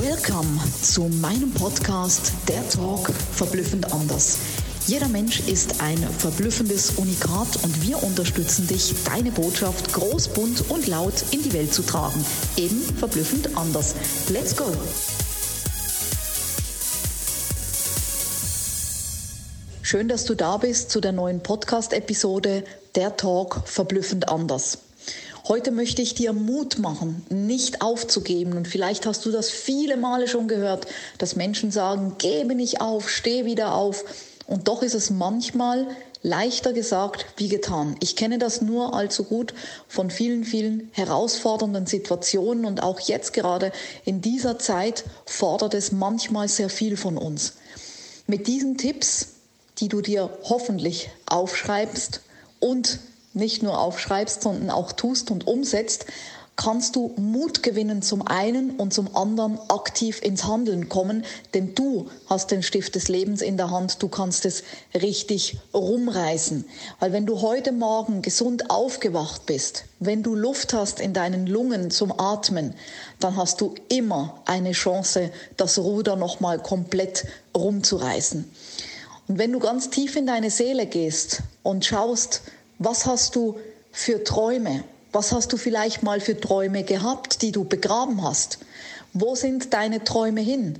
Welcome zu meinem Podcast Der Talk verblüffend anders. Jeder Mensch ist ein verblüffendes Unikat und wir unterstützen dich, deine Botschaft groß, bunt und laut in die Welt zu tragen. Eben verblüffend anders. Let's go! Schön, dass du da bist zu der neuen Podcast-Episode Der Talk verblüffend anders. Heute möchte ich dir Mut machen, nicht aufzugeben. Und vielleicht hast du das viele Male schon gehört, dass Menschen sagen, gebe nicht auf, steh wieder auf. Und doch ist es manchmal leichter gesagt wie getan. Ich kenne das nur allzu gut von vielen, vielen herausfordernden Situationen und auch jetzt gerade in dieser Zeit fordert es manchmal sehr viel von uns. Mit diesen Tipps, die du dir hoffentlich aufschreibst und nicht nur aufschreibst, sondern auch tust und umsetzt, kannst du Mut gewinnen zum einen und zum anderen aktiv ins Handeln kommen, denn du hast den Stift des Lebens in der Hand, du kannst es richtig rumreißen. Weil wenn du heute Morgen gesund aufgewacht bist, wenn du Luft hast in deinen Lungen zum Atmen, dann hast du immer eine Chance, das Ruder nochmal komplett rumzureißen. Und wenn du ganz tief in deine Seele gehst und schaust, was hast du für Träume? Was hast du vielleicht mal für Träume gehabt, die du begraben hast? Wo sind deine Träume hin?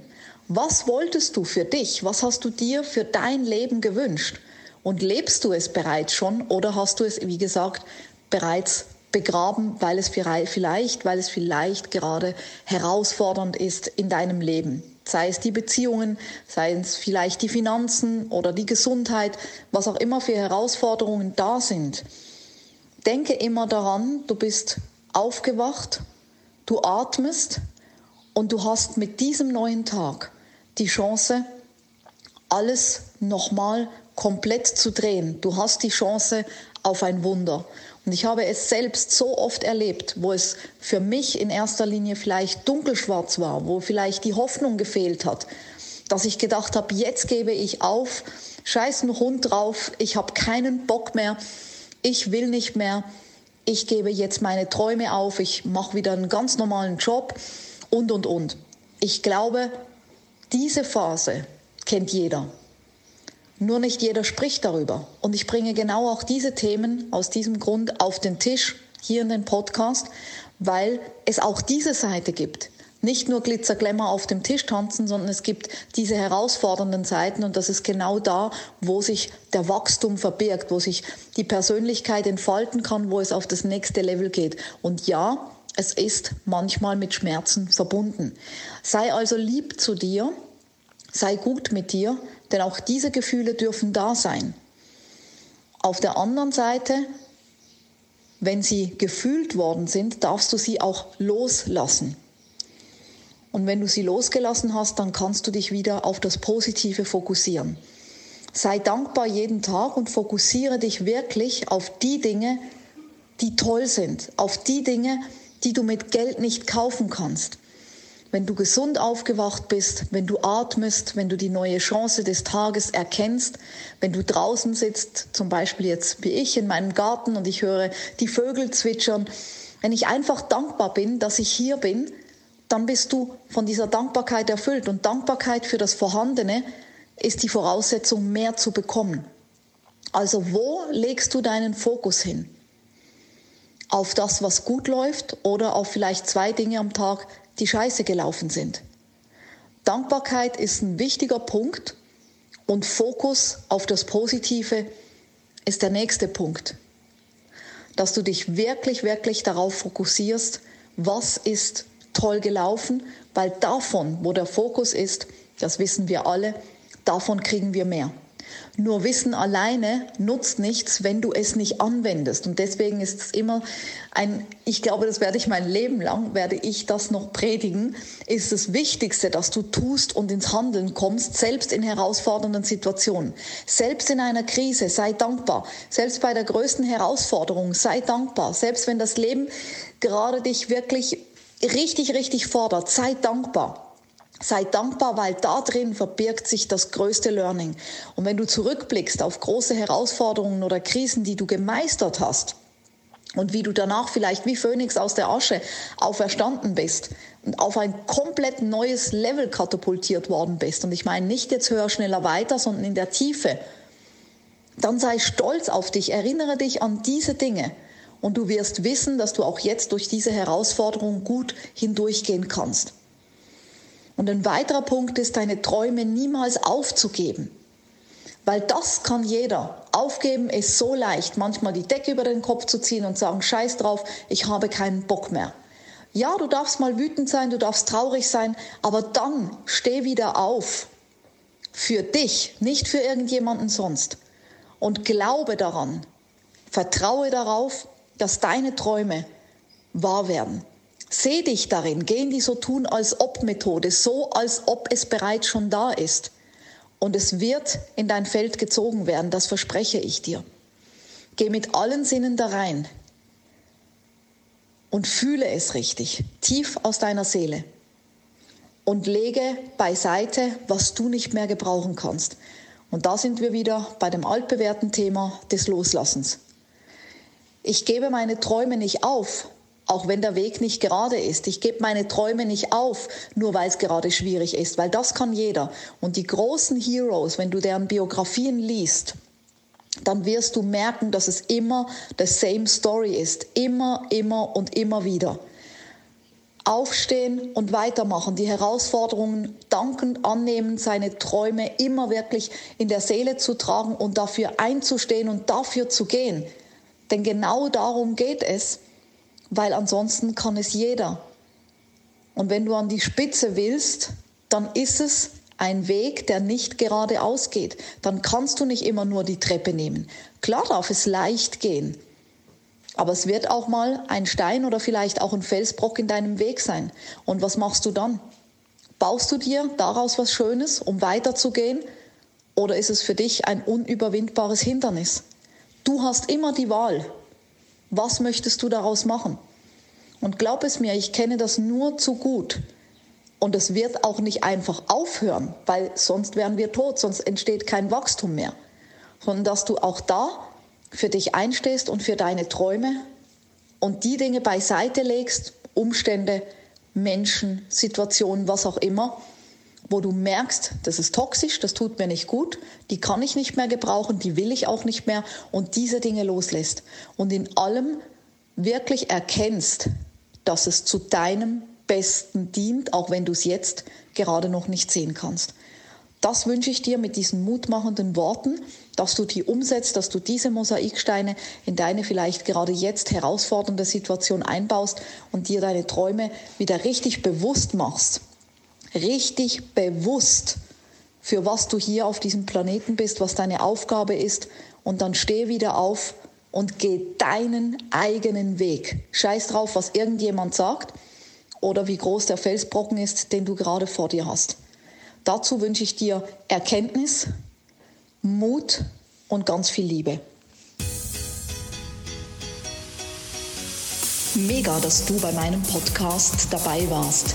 Was wolltest du für dich? Was hast du dir für dein Leben gewünscht? Und lebst du es bereits schon oder hast du es, wie gesagt, bereits begraben, weil es vielleicht, weil es vielleicht gerade herausfordernd ist in deinem Leben? Sei es die Beziehungen, sei es vielleicht die Finanzen oder die Gesundheit, was auch immer für Herausforderungen da sind. Denke immer daran, du bist aufgewacht, du atmest und du hast mit diesem neuen Tag die Chance, alles nochmal komplett zu drehen. Du hast die Chance auf ein Wunder. Und ich habe es selbst so oft erlebt, wo es für mich in erster Linie vielleicht dunkelschwarz war, wo vielleicht die Hoffnung gefehlt hat, dass ich gedacht habe, jetzt gebe ich auf, scheiß einen Hund drauf, ich habe keinen Bock mehr, ich will nicht mehr, ich gebe jetzt meine Träume auf, ich mache wieder einen ganz normalen Job und, und, und. Ich glaube, diese Phase kennt jeder. Nur nicht jeder spricht darüber. Und ich bringe genau auch diese Themen aus diesem Grund auf den Tisch hier in den Podcast, weil es auch diese Seite gibt. Nicht nur Glitzerglämmer auf dem Tisch tanzen, sondern es gibt diese herausfordernden Seiten und das ist genau da, wo sich der Wachstum verbirgt, wo sich die Persönlichkeit entfalten kann, wo es auf das nächste Level geht. Und ja, es ist manchmal mit Schmerzen verbunden. Sei also lieb zu dir, sei gut mit dir, denn auch diese Gefühle dürfen da sein. Auf der anderen Seite, wenn sie gefühlt worden sind, darfst du sie auch loslassen. Und wenn du sie losgelassen hast, dann kannst du dich wieder auf das Positive fokussieren. Sei dankbar jeden Tag und fokussiere dich wirklich auf die Dinge, die toll sind, auf die Dinge, die du mit Geld nicht kaufen kannst wenn du gesund aufgewacht bist, wenn du atmest, wenn du die neue Chance des Tages erkennst, wenn du draußen sitzt, zum Beispiel jetzt wie ich in meinem Garten und ich höre die Vögel zwitschern, wenn ich einfach dankbar bin, dass ich hier bin, dann bist du von dieser Dankbarkeit erfüllt. Und Dankbarkeit für das Vorhandene ist die Voraussetzung, mehr zu bekommen. Also wo legst du deinen Fokus hin? Auf das, was gut läuft oder auf vielleicht zwei Dinge am Tag, die scheiße gelaufen sind. Dankbarkeit ist ein wichtiger Punkt und Fokus auf das Positive ist der nächste Punkt. Dass du dich wirklich, wirklich darauf fokussierst, was ist toll gelaufen, weil davon, wo der Fokus ist, das wissen wir alle, davon kriegen wir mehr. Nur Wissen alleine nutzt nichts, wenn du es nicht anwendest. Und deswegen ist es immer ein, ich glaube, das werde ich mein Leben lang, werde ich das noch predigen, ist das Wichtigste, dass du tust und ins Handeln kommst, selbst in herausfordernden Situationen. Selbst in einer Krise, sei dankbar. Selbst bei der größten Herausforderung, sei dankbar. Selbst wenn das Leben gerade dich wirklich richtig, richtig fordert, sei dankbar. Sei dankbar, weil da drin verbirgt sich das größte Learning. Und wenn du zurückblickst auf große Herausforderungen oder Krisen, die du gemeistert hast, und wie du danach vielleicht wie Phönix aus der Asche auferstanden bist und auf ein komplett neues Level katapultiert worden bist. Und ich meine nicht jetzt höher, schneller, weiter, sondern in der Tiefe. Dann sei stolz auf dich, erinnere dich an diese Dinge und du wirst wissen, dass du auch jetzt durch diese Herausforderung gut hindurchgehen kannst. Und ein weiterer Punkt ist, deine Träume niemals aufzugeben. Weil das kann jeder. Aufgeben ist so leicht, manchmal die Decke über den Kopf zu ziehen und sagen, scheiß drauf, ich habe keinen Bock mehr. Ja, du darfst mal wütend sein, du darfst traurig sein, aber dann steh wieder auf. Für dich, nicht für irgendjemanden sonst. Und glaube daran. Vertraue darauf, dass deine Träume wahr werden. Seh dich darin, geh in die so tun als ob Methode, so als ob es bereits schon da ist und es wird in dein Feld gezogen werden, das verspreche ich dir. Geh mit allen Sinnen da rein und fühle es richtig, tief aus deiner Seele und lege beiseite, was du nicht mehr gebrauchen kannst. Und da sind wir wieder bei dem altbewährten Thema des Loslassens. Ich gebe meine Träume nicht auf, auch wenn der Weg nicht gerade ist. Ich gebe meine Träume nicht auf, nur weil es gerade schwierig ist, weil das kann jeder. Und die großen Heroes, wenn du deren Biografien liest, dann wirst du merken, dass es immer the same story ist. Immer, immer und immer wieder. Aufstehen und weitermachen, die Herausforderungen dankend annehmen, seine Träume immer wirklich in der Seele zu tragen und dafür einzustehen und dafür zu gehen. Denn genau darum geht es weil ansonsten kann es jeder. Und wenn du an die Spitze willst, dann ist es ein Weg, der nicht geradeaus geht. Dann kannst du nicht immer nur die Treppe nehmen. Klar darf es leicht gehen, aber es wird auch mal ein Stein oder vielleicht auch ein Felsbrock in deinem Weg sein. Und was machst du dann? Baust du dir daraus was Schönes, um weiterzugehen? Oder ist es für dich ein unüberwindbares Hindernis? Du hast immer die Wahl. Was möchtest du daraus machen? Und glaub es mir, ich kenne das nur zu gut. Und es wird auch nicht einfach aufhören, weil sonst wären wir tot, sonst entsteht kein Wachstum mehr. Sondern dass du auch da für dich einstehst und für deine Träume und die Dinge beiseite legst, Umstände, Menschen, Situationen, was auch immer, wo du merkst, das ist toxisch, das tut mir nicht gut, die kann ich nicht mehr gebrauchen, die will ich auch nicht mehr und diese Dinge loslässt und in allem wirklich erkennst, dass es zu deinem Besten dient, auch wenn du es jetzt gerade noch nicht sehen kannst. Das wünsche ich dir mit diesen mutmachenden Worten, dass du die umsetzt, dass du diese Mosaiksteine in deine vielleicht gerade jetzt herausfordernde Situation einbaust und dir deine Träume wieder richtig bewusst machst richtig bewusst, für was du hier auf diesem Planeten bist, was deine Aufgabe ist und dann steh wieder auf und geh deinen eigenen Weg. Scheiß drauf, was irgendjemand sagt oder wie groß der Felsbrocken ist, den du gerade vor dir hast. Dazu wünsche ich dir Erkenntnis, Mut und ganz viel Liebe. Mega, dass du bei meinem Podcast dabei warst.